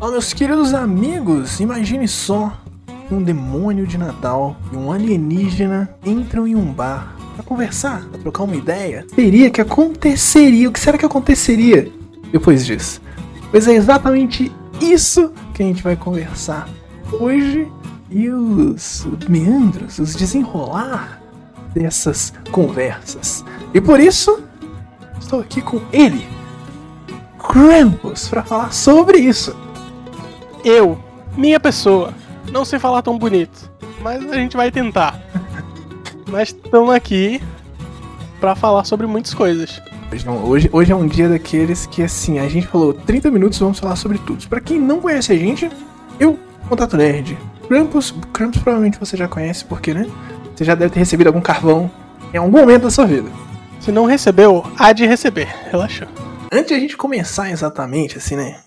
Olá, meus queridos amigos, imagine só um demônio de Natal e um alienígena entram em um bar para conversar, pra trocar uma ideia. Seria que aconteceria? O que será que aconteceria depois disso? Pois é exatamente isso que a gente vai conversar hoje e os meandros, os desenrolar dessas conversas. E por isso, estou aqui com ele, Krampus, para falar sobre isso. Eu, minha pessoa, não sei falar tão bonito, mas a gente vai tentar. mas estamos aqui para falar sobre muitas coisas. Hoje, não, hoje, hoje é um dia daqueles que, assim, a gente falou 30 minutos, vamos falar sobre tudo. Para quem não conhece a gente, eu, Contato Nerd. Krampus, Krampus provavelmente você já conhece, porque, né? Você já deve ter recebido algum carvão em algum momento da sua vida. Se não recebeu, há de receber. Relaxa. Antes de a gente começar exatamente, assim, né?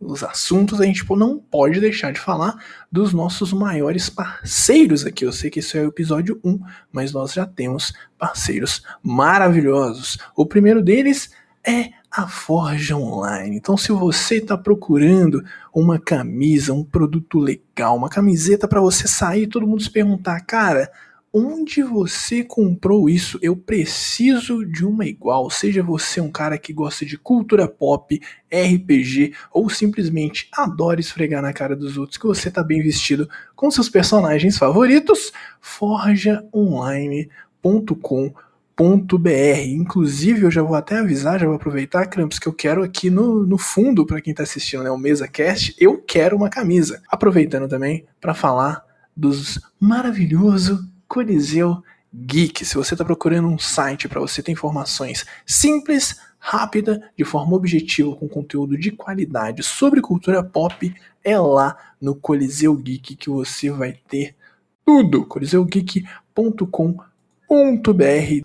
Os assuntos, a gente pô, não pode deixar de falar dos nossos maiores parceiros aqui. Eu sei que isso é o episódio 1, mas nós já temos parceiros maravilhosos. O primeiro deles é a Forja Online. Então, se você está procurando uma camisa, um produto legal, uma camiseta para você sair, todo mundo se perguntar, cara, onde você comprou isso? Eu preciso de uma igual. Seja você um cara que gosta de cultura pop, RPG ou simplesmente adora esfregar na cara dos outros que você tá bem vestido com seus personagens favoritos, forjaonline.com.br. Inclusive, eu já vou até avisar, já vou aproveitar, Cramps, que eu quero aqui no, no fundo, para quem tá assistindo né, o Mesa Cast, eu quero uma camisa. Aproveitando também para falar dos maravilhoso Coliseu Geek. Se você está procurando um site para você ter informações simples, rápida, de forma objetiva, com conteúdo de qualidade sobre cultura pop, é lá no Coliseu Geek que você vai ter tudo. coliseugeek.com.br.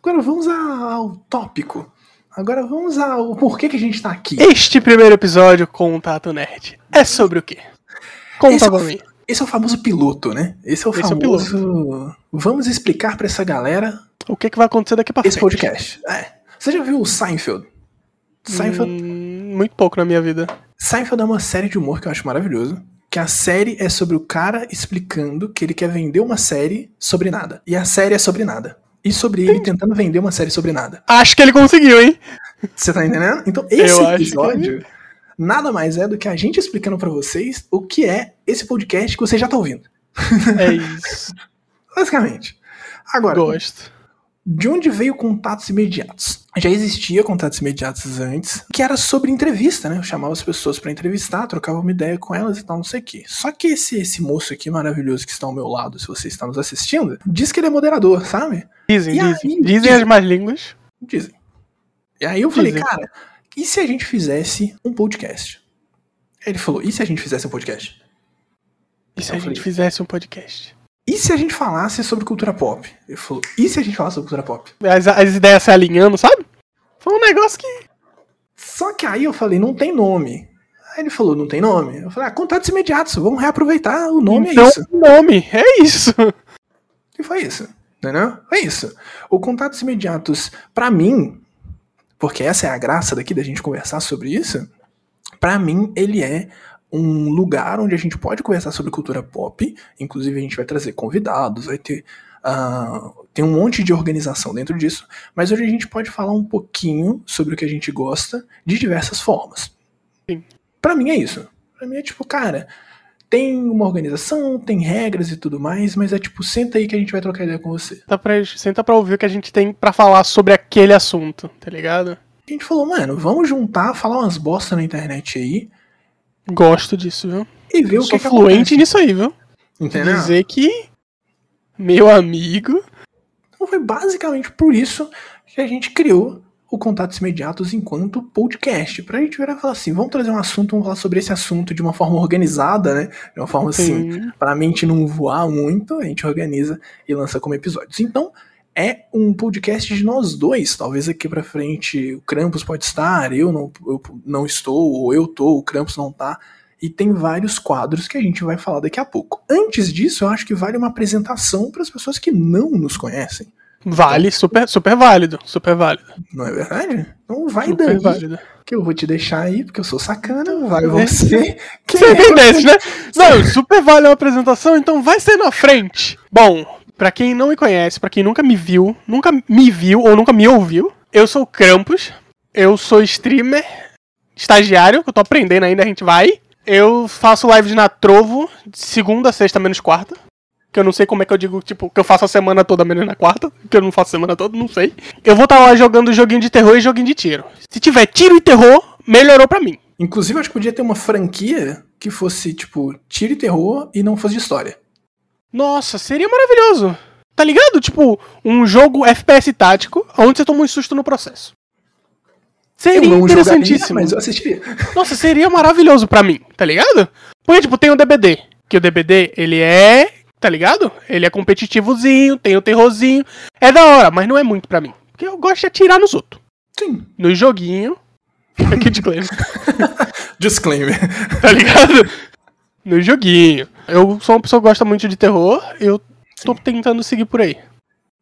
Agora vamos ao tópico. Agora vamos ao porquê que a gente está aqui. Este primeiro episódio com o Tato Nerd é sobre o quê? Conta Esse pra mim. Esse é o famoso piloto, né? Esse é o Esse é o famoso. Vamos explicar para essa galera O que, que vai acontecer daqui pra esse frente? podcast. É. Você já viu o Seinfeld? Seinfeld, Hum, muito pouco na minha vida. Seinfeld é uma série de humor que eu acho maravilhoso. Que a série é sobre o cara explicando que ele quer vender uma série sobre nada. E a série é sobre nada. E sobre ele tentando vender uma série sobre nada. Acho que ele conseguiu, hein? Você tá entendendo? Então, esse Eu acho que- episódio nada mais é do que a gente explicando pra vocês o que é esse podcast que você já tá ouvindo. É isso. Basicamente. Agora, Gosto. de onde veio contatos imediatos? Já existia contatos imediatos antes, que era sobre entrevista, né? Eu chamava as pessoas pra entrevistar, trocava uma ideia com elas e tal, não sei o quê. Só que esse, esse moço aqui maravilhoso que está ao meu lado, se você está nos assistindo, diz que ele é moderador, sabe? Dizem, E aí, dizem. Dizem dizem. as más línguas. Dizem. E aí eu falei, Dizem. cara, e se a gente fizesse um podcast? Ele falou, e se a gente fizesse um podcast? E se Eu a falei- gente fizesse um podcast? E se a gente falasse sobre cultura pop? Ele falou, e se a gente falasse sobre cultura pop? As, as ideias se alinhando, sabe? Foi um negócio que. Só que aí eu falei, não tem nome. Aí ele falou, não tem nome. Eu falei, ah, contatos imediatos, vamos reaproveitar, o nome então, é isso. nome. É isso. E foi isso, entendeu? Foi isso. O contatos imediatos, pra mim, porque essa é a graça daqui da gente conversar sobre isso, pra mim ele é um lugar onde a gente pode conversar sobre cultura pop, inclusive a gente vai trazer convidados, vai ter ah, tem um monte de organização dentro disso, mas hoje a gente pode falar um pouquinho sobre o que a gente gosta de diversas formas. Pra mim é isso. Pra mim é tipo, cara, tem uma organização, tem regras e tudo mais, mas é tipo, senta aí que a gente vai trocar ideia com você. Tá pra, senta pra ouvir o que a gente tem pra falar sobre aquele assunto, tá ligado? A gente falou, mano, vamos juntar, falar umas bosta na internet aí Gosto disso, viu? e ver Eu o que, que fluente nisso aí, viu? Entendeu? Dizer que. Meu amigo. Então foi basicamente por isso que a gente criou o Contatos Imediatos enquanto podcast. Pra gente virar e falar assim, vamos trazer um assunto, vamos falar sobre esse assunto de uma forma organizada, né? De uma forma assim, Sim. pra mente não voar muito, a gente organiza e lança como episódios. Então, é um podcast de nós dois. Talvez aqui pra frente o Krampus pode estar, eu não, eu não estou, ou eu tô, o Krampus não tá. E tem vários quadros que a gente vai falar daqui a pouco. Antes disso, eu acho que vale uma apresentação para as pessoas que não nos conhecem. Vale, super, super válido. Super válido. Não é verdade? Então vai super daí válido. que que eu vou te deixar aí, porque eu sou sacana, vai você. Quem Você é desse, né? Não, super vale a apresentação, então vai ser na frente. Bom, pra quem não me conhece, pra quem nunca me viu, nunca me viu ou nunca me ouviu, eu sou o Krampus, eu sou streamer, estagiário, que eu tô aprendendo ainda, a gente vai. Eu faço lives na Trovo, segunda, sexta, menos quarta. Que eu não sei como é que eu digo, tipo, que eu faço a semana toda menos na quarta, que eu não faço a semana toda, não sei. Eu vou estar lá jogando joguinho de terror e joguinho de tiro. Se tiver tiro e terror, melhorou pra mim. Inclusive, eu acho que podia ter uma franquia que fosse, tipo, tiro e terror e não fosse de história. Nossa, seria maravilhoso. Tá ligado? Tipo, um jogo FPS tático, onde você toma um susto no processo. Seria não jogaria, interessantíssimo. mas eu assistiria. Nossa, seria maravilhoso pra mim, tá ligado? Porque, tipo, tem o DBD. Que o DBD, ele é. Tá ligado? Ele é competitivozinho, tem o terrorzinho. É da hora, mas não é muito pra mim. Porque eu gosto de atirar nos outros. Sim. No joguinho. Aqui de claim, Disclaimer. tá ligado? No joguinho. Eu sou uma pessoa que gosta muito de terror. Eu tô tentando seguir por aí.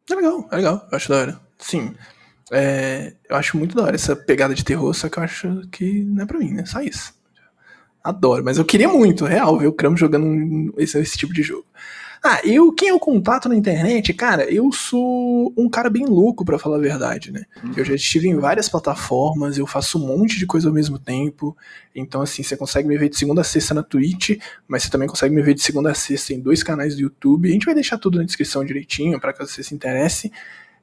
É legal, é legal. Eu acho da hora. Sim. É, eu acho muito da hora essa pegada de terror, só que eu acho que não é pra mim, né? Só isso. Adoro, mas eu queria muito, real, ver o Cramo jogando esse, esse tipo de jogo. Ah, eu, quem eu contato na internet, cara, eu sou um cara bem louco, pra falar a verdade, né? Eu já estive em várias plataformas, eu faço um monte de coisa ao mesmo tempo. Então, assim, você consegue me ver de segunda a sexta na Twitch, mas você também consegue me ver de segunda a sexta em dois canais do YouTube. A gente vai deixar tudo na descrição direitinho, pra caso você se interesse.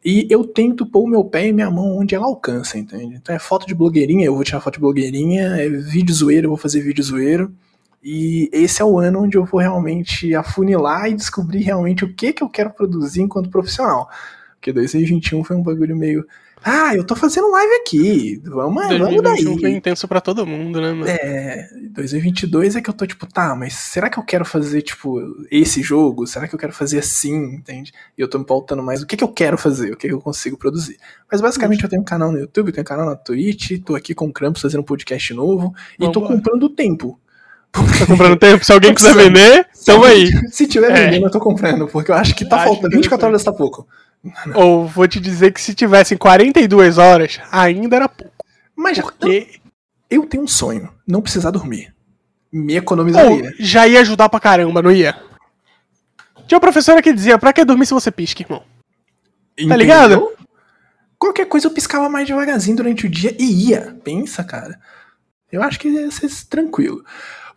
E eu tento pôr o meu pé e minha mão onde ela alcança, entende? Então é foto de blogueirinha, eu vou tirar foto de blogueirinha, é vídeo zoeiro, eu vou fazer vídeo zoeiro. E esse é o ano onde eu vou realmente afunilar e descobrir realmente o que, que eu quero produzir enquanto profissional. Porque 2021 foi um bagulho meio. Ah, eu tô fazendo live aqui. Vamos, vamos 2021 foi daí. intenso pra todo mundo, né, mano? É, 2022 é que eu tô tipo, tá, mas será que eu quero fazer, tipo, esse jogo? Será que eu quero fazer assim, entende? E eu tô me pautando mais o que que eu quero fazer, o que que eu consigo produzir. Mas basicamente eu tenho um canal no YouTube, tenho um canal na Twitch, tô aqui com o Krampus fazendo um podcast novo e tô Vambora. comprando tempo. Tá comprando tempo? Se alguém quiser vender, tamo aí. Se tiver É. vendendo, eu tô comprando, porque eu acho que tá Acho faltando 24 horas tá pouco. Ou vou te dizer que se tivessem 42 horas, ainda era pouco. Mas Porque eu tenho um sonho, não precisar dormir. Me Ou, economizaria. já ia ajudar pra caramba, não ia? Tinha uma professora que dizia, pra que dormir se você pisca, irmão? Entendeu? ligado? Qualquer coisa eu piscava mais devagarzinho durante o dia e ia. Pensa, cara. Eu acho que ia ser tranquilo.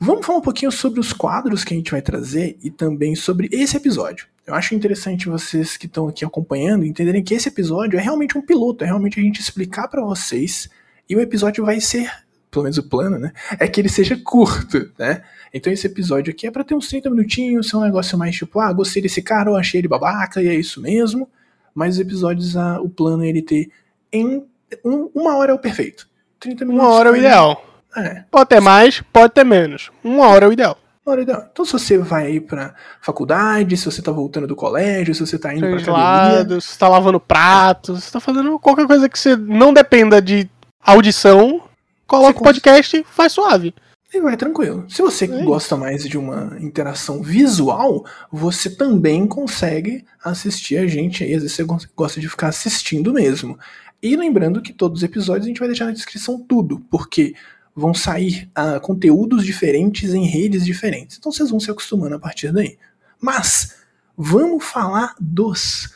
Vamos falar um pouquinho sobre os quadros que a gente vai trazer e também sobre esse episódio. Eu acho interessante vocês que estão aqui acompanhando entenderem que esse episódio é realmente um piloto, é realmente a gente explicar pra vocês e o episódio vai ser, pelo menos o plano, né? É que ele seja curto, né? Então esse episódio aqui é pra ter uns 30 minutinhos, ser um negócio mais tipo, ah, gostei desse cara, eu achei ele babaca e é isso mesmo mas os episódios, ah, o plano é ele ter em um- uma hora é o perfeito. 30 minutos. Uma hora é o 40. ideal. É, Pode ter mais, pode ter menos. Uma hora é o ideal. uma hora é o ideal. Então se você vai aí pra faculdade, se você tá voltando do colégio, se você tá indo pra Três academia, lados, você tá lavando pratos, você tá fazendo qualquer coisa que você não dependa de audição, coloca o podcast e faz suave. e vai tranquilo. Se você É gosta mais de uma interação visual, você também consegue assistir a gente aí. Às vezes você gos- gosta de ficar assistindo mesmo. E lembrando que todos os episódios a gente vai deixar na descrição tudo, porque vão sair ah, conteúdos diferentes em redes diferentes. Então vocês vão se acostumando a partir daí. Mas vamos falar dos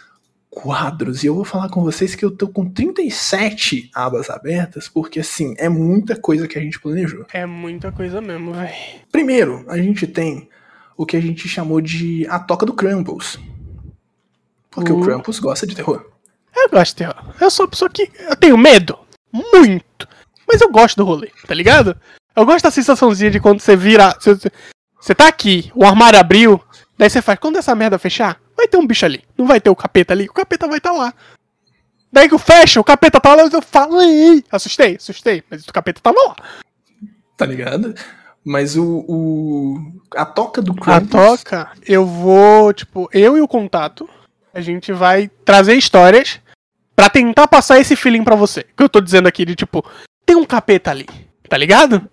quadros. E eu vou falar com vocês que eu tô com 37 abas abertas, porque assim, é muita coisa que a gente planejou. É muita coisa mesmo, velho. Primeiro, a gente tem o que a gente chamou de a toca do Krampus. Porque o Uh. Krampus gosta de terror. Eu gosto de terror. Eu sou uma pessoa que. Eu tenho medo. Muito. Mas eu gosto do rolê, tá ligado? Eu gosto da sensaçãozinha de quando você vira. Você, você- tá aqui, o armário abriu, daí você faz. Quando essa merda fechar, vai ter um bicho ali. Não vai ter o capeta ali, o capeta vai estar lá. Daí que eu fecho, o capeta tá lá, eu falo, ei, assustei, assustei, mas o capeta tava lá. Tá ligado? Mas o. o- a toca do A Krampus. toca, eu vou, tipo, eu e o contato, a gente vai trazer histórias pra tentar passar esse feeling pra você. Que eu tô dizendo aqui de tipo, tem um capeta ali, tá ligado?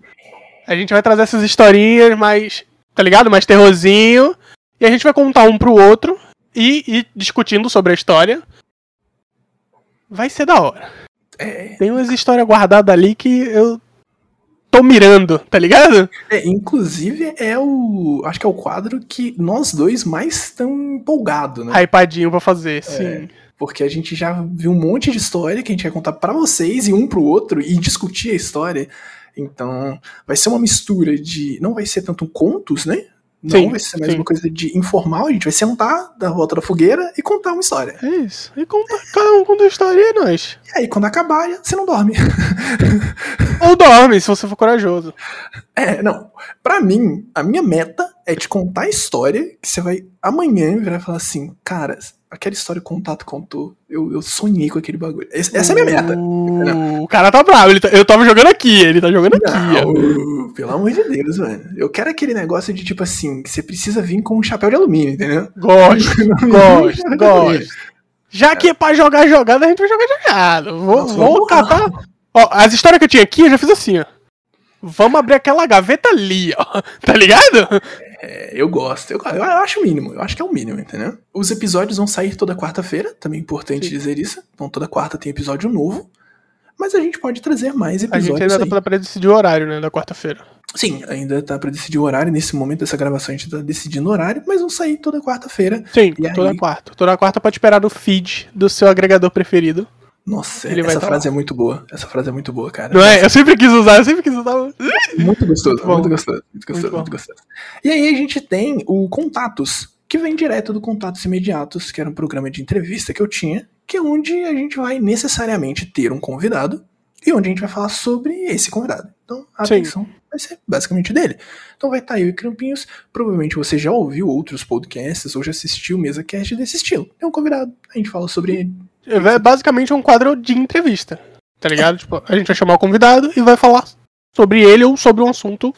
A gente vai trazer essas historinhas mais, tá ligado? Mais terrorzinho. E a gente vai contar um pro outro e ir discutindo sobre a história. Vai ser da hora. É, Tem umas histórias guardadas ali que eu tô mirando, tá ligado? É, inclusive é o. Acho que é o quadro que nós dois mais estão empolgados, né? Hypadinho pra fazer, sim. Porque a gente já viu um monte de história que a gente vai contar pra vocês e um pro outro e discutir a história. Então, vai ser uma mistura de. Não vai ser tanto contos, né? Não Sim, vai ser mais sim. uma coisa de informal, a gente vai sentar da volta da fogueira e contar uma história. É isso. E conta, cada um conta a história e é nóis. E aí, quando acabar, você não dorme. Ou dorme, se você for corajoso. É, não. Pra mim, a minha meta é te contar a história que você vai amanhã virar e falar assim, cara, aquela história que o contato contou, eu, eu sonhei com aquele bagulho. Essa, essa é a minha meta. Uh, o cara tá bravo. Ele tá- eu tava jogando aqui, ele tá jogando aqui. Não, pelo amor de Deus, mano. Eu quero aquele negócio de tipo assim, que você precisa vir com um chapéu de alumínio, entendeu? Gosto, gosto, gosto. Já que é pra jogar jogada, a gente vai jogar jogada. Vou vamos catar. Ó, as histórias que eu tinha aqui, eu já fiz assim, ó. Vamos abrir aquela gaveta ali, ó. Tá ligado? É, eu gosto, eu, eu acho o mínimo, eu acho que é o mínimo, entendeu? Os episódios vão sair toda quarta-feira, também é importante Sim. dizer isso. Então toda quarta tem episódio novo. Mas a gente pode trazer mais A episódios. gente ainda tá aí. pra, pra decidir o horário, né, da quarta-feira. Sim, ainda tá pra decidir o horário. Nesse momento dessa gravação a gente tá decidindo o horário, mas vão sair toda quarta-feira. Sim, E toda aí? quarta. Toda quarta pode esperar no feed do seu agregador preferido. Nossa, Ele essa tá frase é muito boa. Essa frase é muito boa, cara. Não é? Eu sempre quis usar, eu sempre quis usar. Muito gostoso, Muito muito gostoso, muito gostoso, Muito muito gostoso. E aí a gente tem o Contatos, que vem direto do Contatos Imediatos, que era um programa de entrevista que eu tinha, que é onde a gente vai necessariamente ter um convidado e onde a gente vai falar sobre esse convidado. Então, a Sim. atenção vai ser basicamente dele. Então vai estar eu e Crampinhos, provavelmente você já ouviu outros podcasts ou já assistiu mesa cast desse estilo. É um convidado, a gente fala sobre ele. É basicamente um quadro de entrevista. Tá ligado? Tipo, a gente vai chamar o convidado e vai falar sobre ele ou sobre um assunto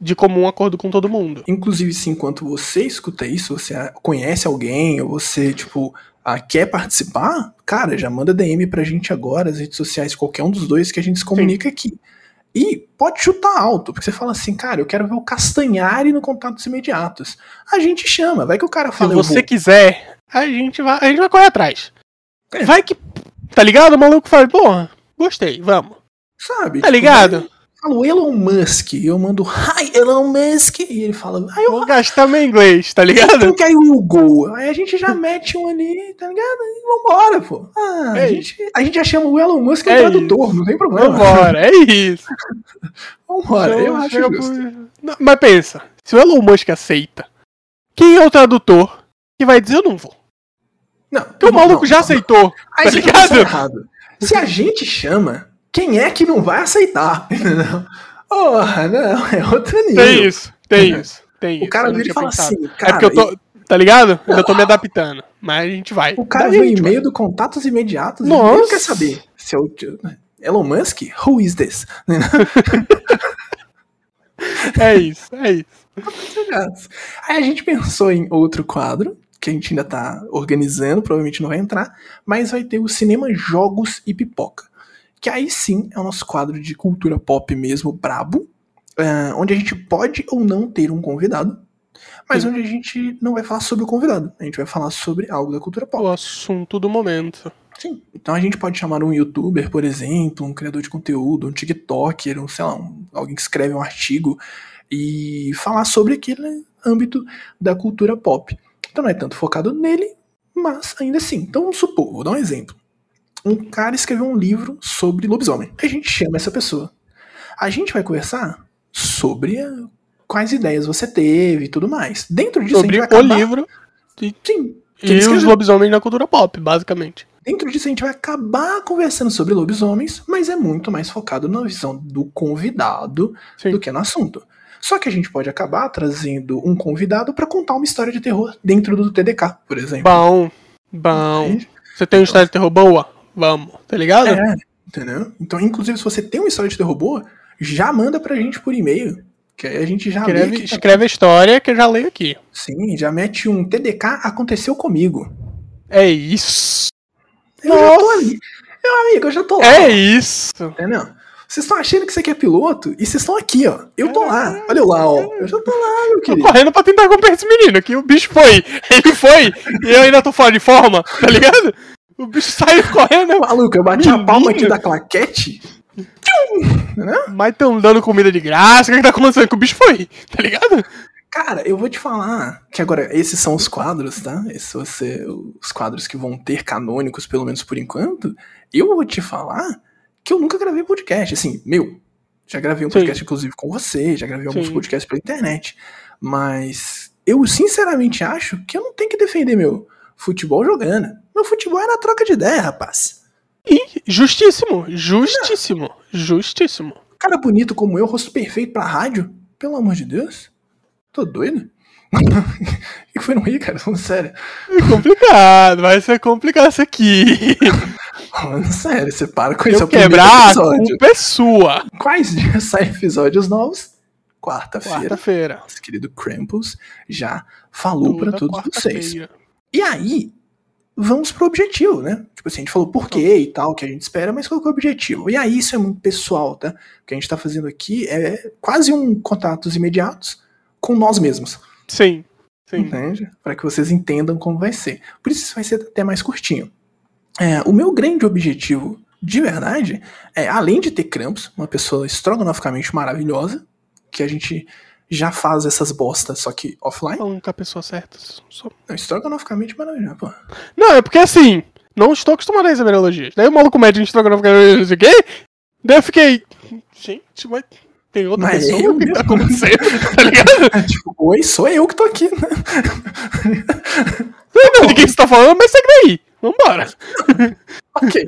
de comum acordo com todo mundo. Inclusive, se enquanto você escuta isso, você conhece alguém, ou você, tipo, ah, quer participar, cara, já manda DM pra gente agora, as redes sociais, qualquer um dos dois que a gente se comunica aqui. E pode chutar alto, porque você fala assim, cara, eu quero ver o Castanhari no Contatos Imediatos. A gente chama, vai que o cara Se fala, eu você vou. quiser, a gente vai, a gente vai correr atrás. É. Vai que. Tá ligado? O maluco fala, porra, gostei, vamos. sabe? Tá Tipo, ligado? Fala o Elon Musk, eu mando, hi, Elon Musk, e ele fala, aí eu Vou gastar meu inglês, tá ligado? Quem que é o Google? Aí a gente já mete um ali, tá ligado? E vambora, pô. Ah, a, É gente, a gente já chama o Elon Musk É tradutor, não tem problema. Vambora, é isso. Vambora, eu Então, acho justo. Não, Mas pensa, se o Elon Musk aceita, quem é o tradutor que vai dizer eu não vou? Não, Porque o maluco já aceitou, Aí tá ligado? tá errado. Se a gente chama, quem é que não vai aceitar? Porra, não, é outro nível. Tem isso, tem isso, tem isso. O cara eu não e tinha fala pensado. assim, É cara, porque eu tô, tá ligado? Ainda tô me adaptando, mas a gente vai. o cara Daí a vê o gente vai. e-mail do contatos imediatos Nossa. e não quer saber se é o Elon Musk? Who is this? É isso, é isso. Aí a gente pensou em outro quadro, que a gente ainda tá organizando, provavelmente não vai entrar, mas vai ter o Cinema, Jogos e Pipoca. Que aí sim é o nosso quadro de cultura pop mesmo, brabo, ah, onde a gente pode ou não ter um convidado, mas Sim. onde a gente não vai falar sobre o convidado, a gente vai falar sobre algo da cultura pop. O assunto do momento. Sim. Então a gente pode chamar um youtuber, por exemplo, um criador de conteúdo, um TikToker, um, sei lá, um- alguém que escreve um artigo e falar sobre aquele âmbito da cultura pop. Então não é tanto focado nele, mas ainda assim. Então vamos supor, vou dar um exemplo. Um cara escreveu um livro sobre lobisomem. A gente chama essa pessoa. A gente vai conversar sobre ah, quais ideias você teve e tudo mais. Dentro disso Sobre a o gente vai acabar... livro Sim. que e os lobisomens na cultura pop, basicamente. Dentro disso, a gente vai acabar conversando sobre lobisomens, mas é muito mais focado na visão do convidado Sim. do que no assunto. Só que a gente pode acabar trazendo um convidado pra contar uma história de terror dentro do TDK, por exemplo. Bom, bom. Entende? Você tem uma história de terror boa? Vamos, tá ligado? É, entendeu? Então, inclusive, se você tem uma história de terror boa, já manda pra gente por e-mail. Que aí a gente já lê Escreve, aqui. escreve a história que eu já leio aqui. Sim, já mete um TDK aconteceu comigo. É isso. Eu já tô ali. Meu amigo, eu já tô lá. É isso. Entendeu? Vocês estão achando que você quer piloto e vocês estão aqui, ó. Eu tô lá. Olha eu lá, ó. Eu já tô lá, meu Tô querido. correndo pra tentar acompanhar esse menino, que o bicho foi. Ele foi. e eu ainda tô fora de forma, tá ligado? O bicho saiu correndo. eu- Maluco, eu bati a palma aqui Menino. da claquete. Né? Mas tão dando comida de graça, o que, que tá acontecendo? Que o bicho foi, tá ligado? Cara, eu vou te falar que agora, esses são os quadros, tá? Esses vão ser os quadros que vão ter canônicos, pelo menos por enquanto. Eu vou te falar que eu nunca gravei podcast. Assim, meu, já gravei um Sim. podcast, inclusive, com você, já gravei alguns Sim. podcasts pela internet. Mas eu sinceramente acho que eu não tenho que defender meu futebol jogando. Meu futebol é na troca de ideia, rapaz. E justíssimo, justíssimo, justíssimo. Cara bonito como eu, rosto perfeito pra rádio. Pelo amor de Deus. Tô doido? O que foi no Rio, cara? Falando sério. É complicado, vai ser complicado isso aqui. Falando sério, você para com isso. é o quebrar, a episódio. culpa é sua. Quais dias saem episódios novos? Quarta-feira. Quarta-feira. Nosso querido Krampus já falou pra Toda todos vocês. E aí, vamos pro objetivo, né? Tipo assim, a gente falou por quê e tal, que a gente espera, mas qual que é o objetivo? E aí, isso é muito pessoal, tá? O que a gente tá fazendo aqui é quase um contatos imediatos com nós mesmos. Sim, sim. Entende? Para que vocês entendam como vai ser. Por isso isso vai ser até mais curtinho. É, o meu grande objetivo, de verdade, é, além de ter Krampus, uma pessoa estrogonoficamente maravilhosa, que a gente já faz essas bostas, só que offline. Falando com a pessoa certa. só- Não, estrogonoficamente maravilhosa, pô. Não, é porque assim, não estou acostumado a receber elogios. Daí o maluco médio de Instagram fica não sei o quê. Daí eu fiquei. Gente, mas tem outra Mas pessoa? eu que tá mesmo? acontecendo? tá ligado? tipo, oi, sou eu que tô aqui, né? Não sei de quem você tá falando, mas segue daí. Vambora. ok.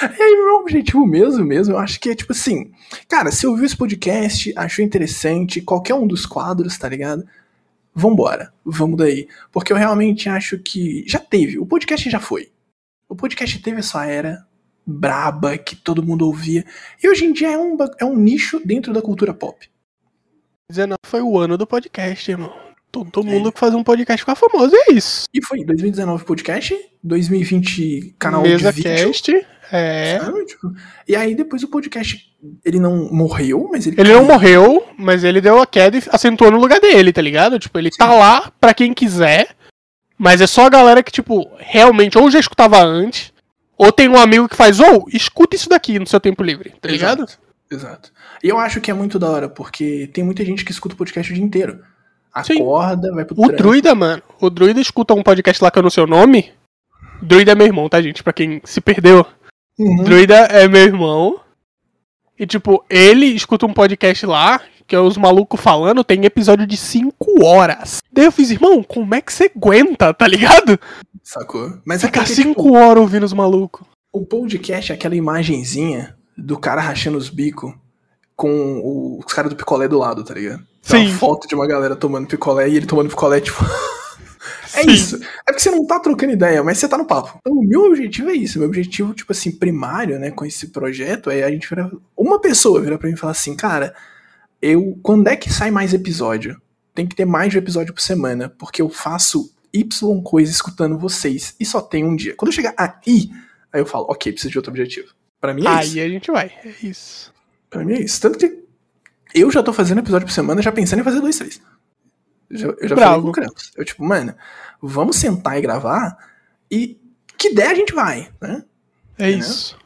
Aí, meu objetivo mesmo, mesmo, eu acho que é tipo assim, cara, se ouviu esse podcast, achou interessante, qualquer um dos quadros, tá ligado? Vambora, vamos daí. Porque eu realmente acho que já teve, o podcast já foi. O podcast teve a sua era braba, que todo mundo ouvia, e hoje em dia é um, é um nicho dentro da cultura pop. 19 foi o ano do podcast, irmão. Todo mundo que faz um podcast ficar famoso, é isso. E foi 2019 podcast, 2020 canal Mesa de vídeo. cast. É. Tipo, e aí depois o podcast, ele não morreu, mas ele Ele não caiu. morreu, mas ele deu a queda e acentuou no lugar dele, tá ligado? Tipo, ele tá lá pra quem quiser, mas é só a galera que, tipo, realmente ou já escutava antes, ou tem um amigo que faz, ou escuta isso daqui no seu tempo livre, tá ligado? Exato, Exato. E eu acho que é muito da hora, porque tem muita gente que escuta o podcast o dia inteiro. Sim. Acorda, vai pro O. Druida, mano, o Druida escuta um podcast lá que eu não sei o nome. Druida é meu irmão, tá, gente? Pra quem se perdeu. Uhum. Druida é meu irmão. E, tipo, ele escuta um podcast lá, que é os malucos falando, tem episódio de 5 horas. Daí eu fiz, irmão, como é que você aguenta, tá ligado? Sacou? Mas é Ficar porque, 5 tipo, horas ouvindo os malucos. o podcast é aquela imagenzinha do cara rachando os bicos com os caras do picolé do lado, tá ligado? Tem Sim. uma foto de uma galera tomando picolé e ele tomando picolé, tipo. É Sim. isso. É porque você não tá trocando ideia, mas você tá no papo. Então, o meu objetivo é isso. Meu objetivo, tipo assim, primário, né, com esse projeto, é a gente virar. Uma pessoa virar pra mim e falar assim, cara, eu. Quando é que sai mais episódio? Tem que ter mais de um episódio por semana, porque eu faço Y coisa escutando vocês e só tem um dia. Quando eu chegar aí, aí eu falo, ok, preciso de outro objetivo. Pra mim é isso. Aí a gente vai. É isso. Pra mim é isso. Tanto que eu já tô fazendo episódio por semana, já pensando em fazer dois, três. Eu já, eu já falei Bravo. com o Krampus. Eu, tipo, mano, vamos sentar e gravar e que der a gente vai, né? É isso.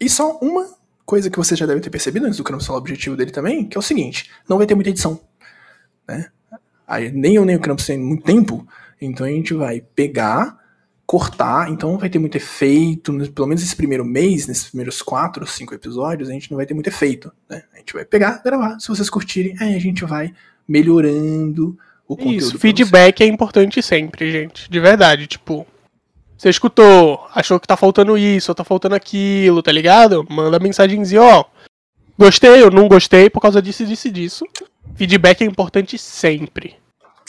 E só uma coisa que você já deve ter percebido antes do Krampus falar o objetivo dele também, que é o seguinte, não vai ter muita edição, né? Aí, nem eu nem o Krampus tem muito tempo, então a gente vai pegar, cortar, então não vai ter muito efeito, pelo menos esse primeiro mês, nesses primeiros quatro, cinco episódios, a gente não vai ter muito efeito, né? A gente vai pegar, gravar, se vocês curtirem, aí a gente vai melhorando o conteúdo. Isso. Feedback é importante sempre, gente. De verdade. Tipo, você escutou, achou que tá faltando isso, ou tá faltando aquilo, tá ligado? Manda mensagenzinha, ó. Gostei ou não gostei por causa disso, disso e disso. Feedback é importante sempre.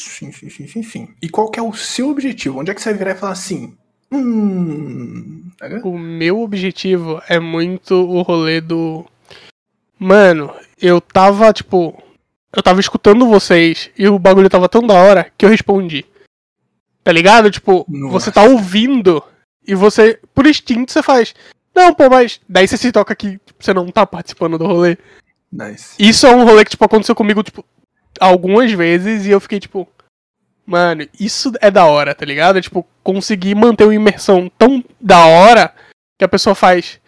Sim, sim, sim, sim, sim. E qual que é o seu objetivo? Onde é que você vai virar e falar assim? Hum. tá? O meu objetivo é muito o rolê do. Mano, eu tava, tipo. Eu tava escutando vocês e o bagulho tava tão da hora que eu respondi. Tá ligado? Tipo, Nossa. você tá ouvindo e você, por instinto, você faz. Não, pô, mas. Daí você se toca que você não tá participando do rolê. Nice. Isso é um rolê que, tipo, aconteceu comigo, tipo, algumas vezes e eu fiquei, tipo. Mano, isso é da hora, tá ligado? Tipo, conseguir manter uma imersão tão da hora que a pessoa faz.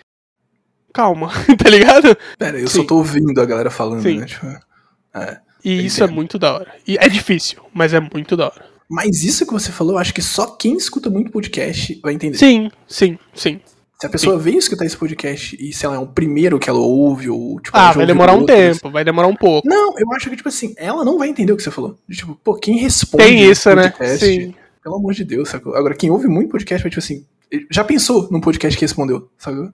calma, tá ligado? Pera, eu Sim. só tô ouvindo a galera falando, Sim. né? Tipo, é. E isso é Entendo. muito da hora. E é difícil, mas é muito da hora. Mas isso que você falou, eu acho que só quem escuta muito podcast vai entender. Sim, sim, sim. Se a pessoa veio escutar esse podcast e, sei lá, é o primeiro que ela ouve, ou tipo. Ah, vai demorar um outros- tempo, vai demorar um pouco. Não, eu acho que, tipo assim, ela não vai entender o que você falou. Tipo, pô, quem responde. Tem isso, né? podcast, Sim. Pelo amor de Deus, sacou? Agora, quem ouve muito podcast vai, tipo assim, já pensou num podcast que respondeu, sacou?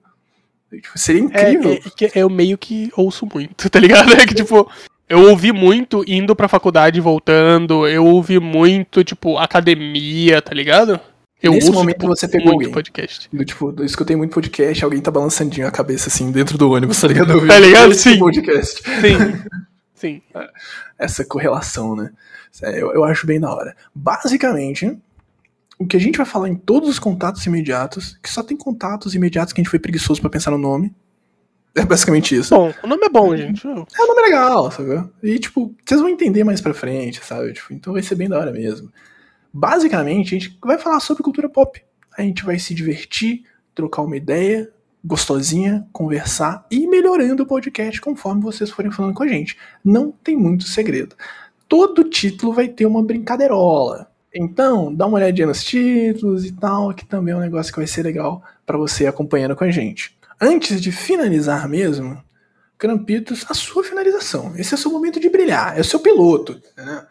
Tipo, seria É, incrível. é, que eu meio que ouço muito, tá ligado? É que, tipo, eu ouvi muito indo pra faculdade e voltando, eu ouvi muito, tipo, academia, tá ligado? Eu Nesse momento você pegou muito alguém. podcast. Do, tipo, eu escutei muito podcast, alguém tá balançandinho a cabeça assim dentro do ônibus, tá ligado? Tá ligado? Sim. podcast. Sim. Sim. Essa correlação, né? É, Eu, eu acho bem da hora. Basicamente, o que a gente vai falar em todos os contatos imediatos, que só tem contatos imediatos que a gente foi preguiçoso pra pensar no nome. É basicamente isso. Bom, o nome é bom, gente. É um nome legal, sabe? E, tipo, vocês vão entender mais pra frente, sabe? Tipo, então vai ser bem da hora mesmo. Basicamente, a gente vai falar sobre cultura pop. A gente vai se divertir, trocar uma ideia gostosinha, conversar e ir melhorando o podcast conforme vocês forem falando com a gente. Não tem muito segredo. Todo título vai ter uma brincadeirola. Então, dá uma olhadinha nos títulos e tal, que também é um negócio que vai ser legal pra você acompanhando com a gente. Antes de finalizar mesmo, Crampitos, a sua finalização. Esse é o seu momento de brilhar, é o seu piloto. Né?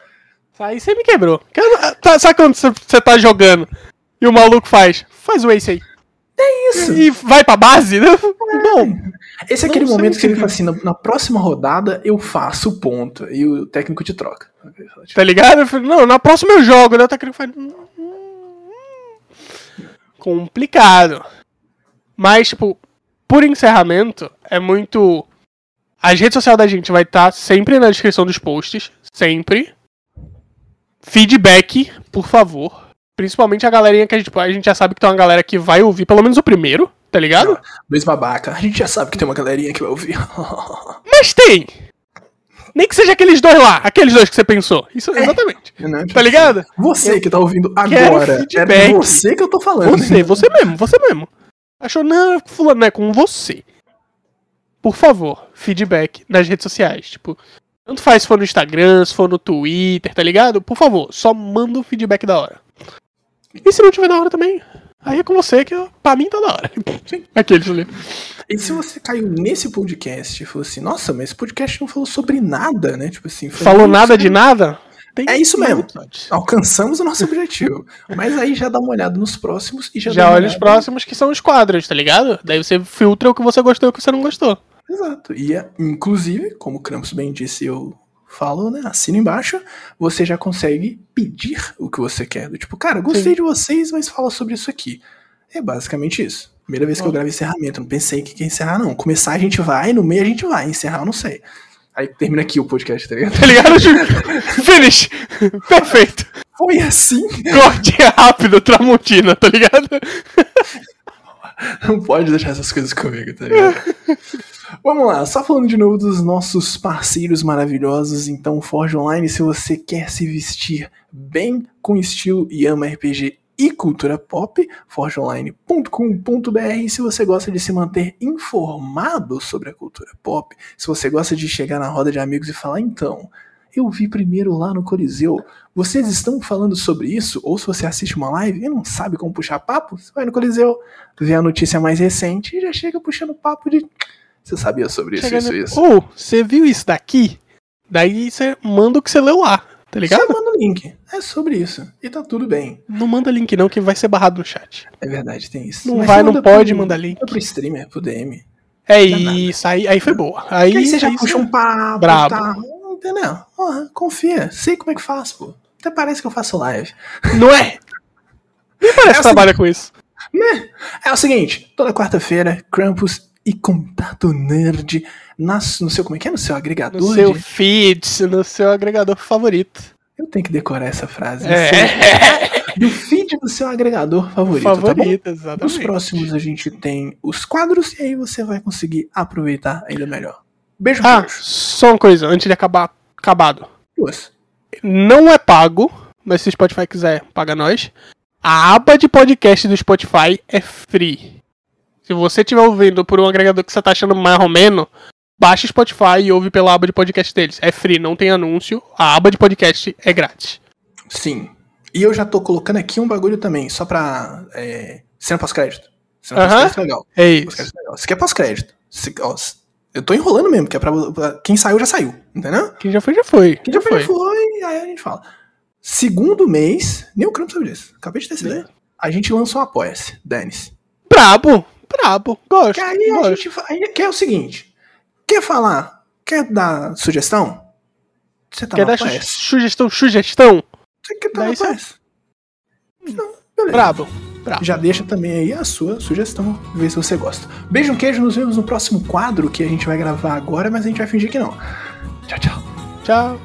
Aí você me quebrou. Cara, tá- Sabe quando você- você tá jogando e o maluco faz? Faz o ace aí. É isso. E vai pra base? né? Bom, Esse é aquele Não, momento que sempre ele fala assim: na, na próxima rodada eu faço o ponto. E o técnico te troca. tá ligado? Eu não, na próxima eu jogo. Daí o técnico faz. "Hum, hum, Complicado. Mas, tipo, por encerramento, é muito. As redes sociais da gente vai estar sempre na descrição dos posts. Sempre. Feedback, por favor. Principalmente a galerinha que a gente, tipo, a gente já sabe que tem uma galera que vai ouvir pelo menos o primeiro, tá ligado? Dois babaca. A gente já sabe que tem uma galerinha que vai ouvir. Mas tem! Nem que seja aqueles dois lá, aqueles dois que você pensou. Isso, exatamente. Né? Tá ligado? Você que tá ouvindo agora. É você que eu tô falando. Você, você mesmo, você mesmo. Achou, não, fulano, é com você. Por favor, feedback nas redes sociais. Tipo, tanto faz se for no Instagram, se for no Twitter, tá ligado? Por favor, só manda um feedback da hora. E se não tiver da hora também, aí é com você que pra mim tá da hora. Sim. Aqueles ali. E se você caiu nesse podcast e falou assim, nossa, mas esse podcast não falou sobre nada, né? Tipo assim, Falou nada de nada? Tem É isso mesmo. Alcançamos o nosso objetivo. Mas aí já dá uma olhada nos próximos e já, dá Já olha os próximos que são os quadros, tá ligado? Daí você filtra o que você gostou e o que você não gostou. Exato. E, é- inclusive, como o Krampus bem disse, eu falo, né? Assina embaixo, você já consegue pedir o que você quer. Do tipo, cara, gostei Sim. de vocês, mas fala sobre isso aqui. É basicamente isso. Primeira vez que eu gravo encerramento, não pensei que ia encerrar, não. Começar a gente vai, no meio a gente vai, encerrar eu não sei. Aí termina aqui o podcast, tá ligado? Tá ligado? Finish! Perfeito! Foi assim. Corte rápido, Tramontina, tá ligado? Não pode deixar essas coisas comigo, tá ligado? Vamos lá, só falando de novo dos nossos parceiros maravilhosos. Então, Forge Online, se você quer se vestir bem com estilo e ama RPG e cultura pop, forgeonline.com.br. Se você gosta de se manter informado sobre a cultura pop, se você gosta de chegar na roda de amigos e falar, então, eu vi primeiro lá no Coliseu. Vocês estão falando sobre isso? Ou se você assiste uma live e não sabe como puxar papo, você vai no Coliseu, vê a notícia mais recente e já chega puxando papo de. Você sabia sobre isso, isso, Chegando- isso? Ou, você viu isso daqui? Daí você manda o que você leu lá, tá Você ligado? manda o link. É sobre isso. E tá tudo bem. Não manda link não, que vai ser barrado no chat. É verdade, tem isso. Não Mas vai, você não pode pro- mandar link. manda pro streamer, pro DM. É isso, aí, aí foi boa. Aí, aí você já aí puxa você- um papo Brabo. tá? Entendeu? Porra, confia. Sei como é que faz, pô. Até parece que eu faço live. Não é? Nem parece É que trabalha com isso. É o seguinte, toda quarta-feira, Krampus e Contato Nerd nas, no seu, como é que é? No seu agregador No seu de- feed, no seu agregador favorito. Eu tenho que decorar essa frase. No É, seu- No feed do seu agregador favorito, tá favorito, Nos exatamente. próximos a gente tem os quadros e aí você vai conseguir aproveitar ainda melhor. Beijo, Ah, beijo. só uma coisa, antes de acabar, acabado. Duas. Não é pago, mas se o Spotify quiser, paga nós. A aba de podcast do Spotify é free. Se você estiver ouvindo por um agregador que você tá achando mais ou menos, baixa o Spotify e ouve pela aba de podcast deles. É free, não tem anúncio. A aba de podcast é grátis. Sim. E eu já tô colocando aqui um bagulho também, só pra. É, cena pós-crédito. Cena Aham. pós-crédito é legal. É isso. É legal. Isso aqui é pós-crédito. Eu tô enrolando mesmo, que é pra, pra- Quem saiu já saiu, entendeu? Quem já foi, já foi. Quem já foi, já foi, aí a gente fala. Segundo mês, nem o Crump sabe disso. Acabei de ter essa ideia. A gente lançou um Apoia-se, Denis. Brabo, brabo. Gosto. Que aí a gosto. gente fa- aí quer o seguinte: quer falar? Quer dar sugestão? Você tá Quer dar sugestão, sugestão? Você quer tá você- Apoia-se? Não, beleza. Brabo. Brabo. Já deixa também aí a sua sugestão, vê se você gosta. Beijo, um queijo, nos vemos no próximo quadro que a gente vai gravar agora, mas a gente vai fingir que não. Tchau, tchau. Tchau.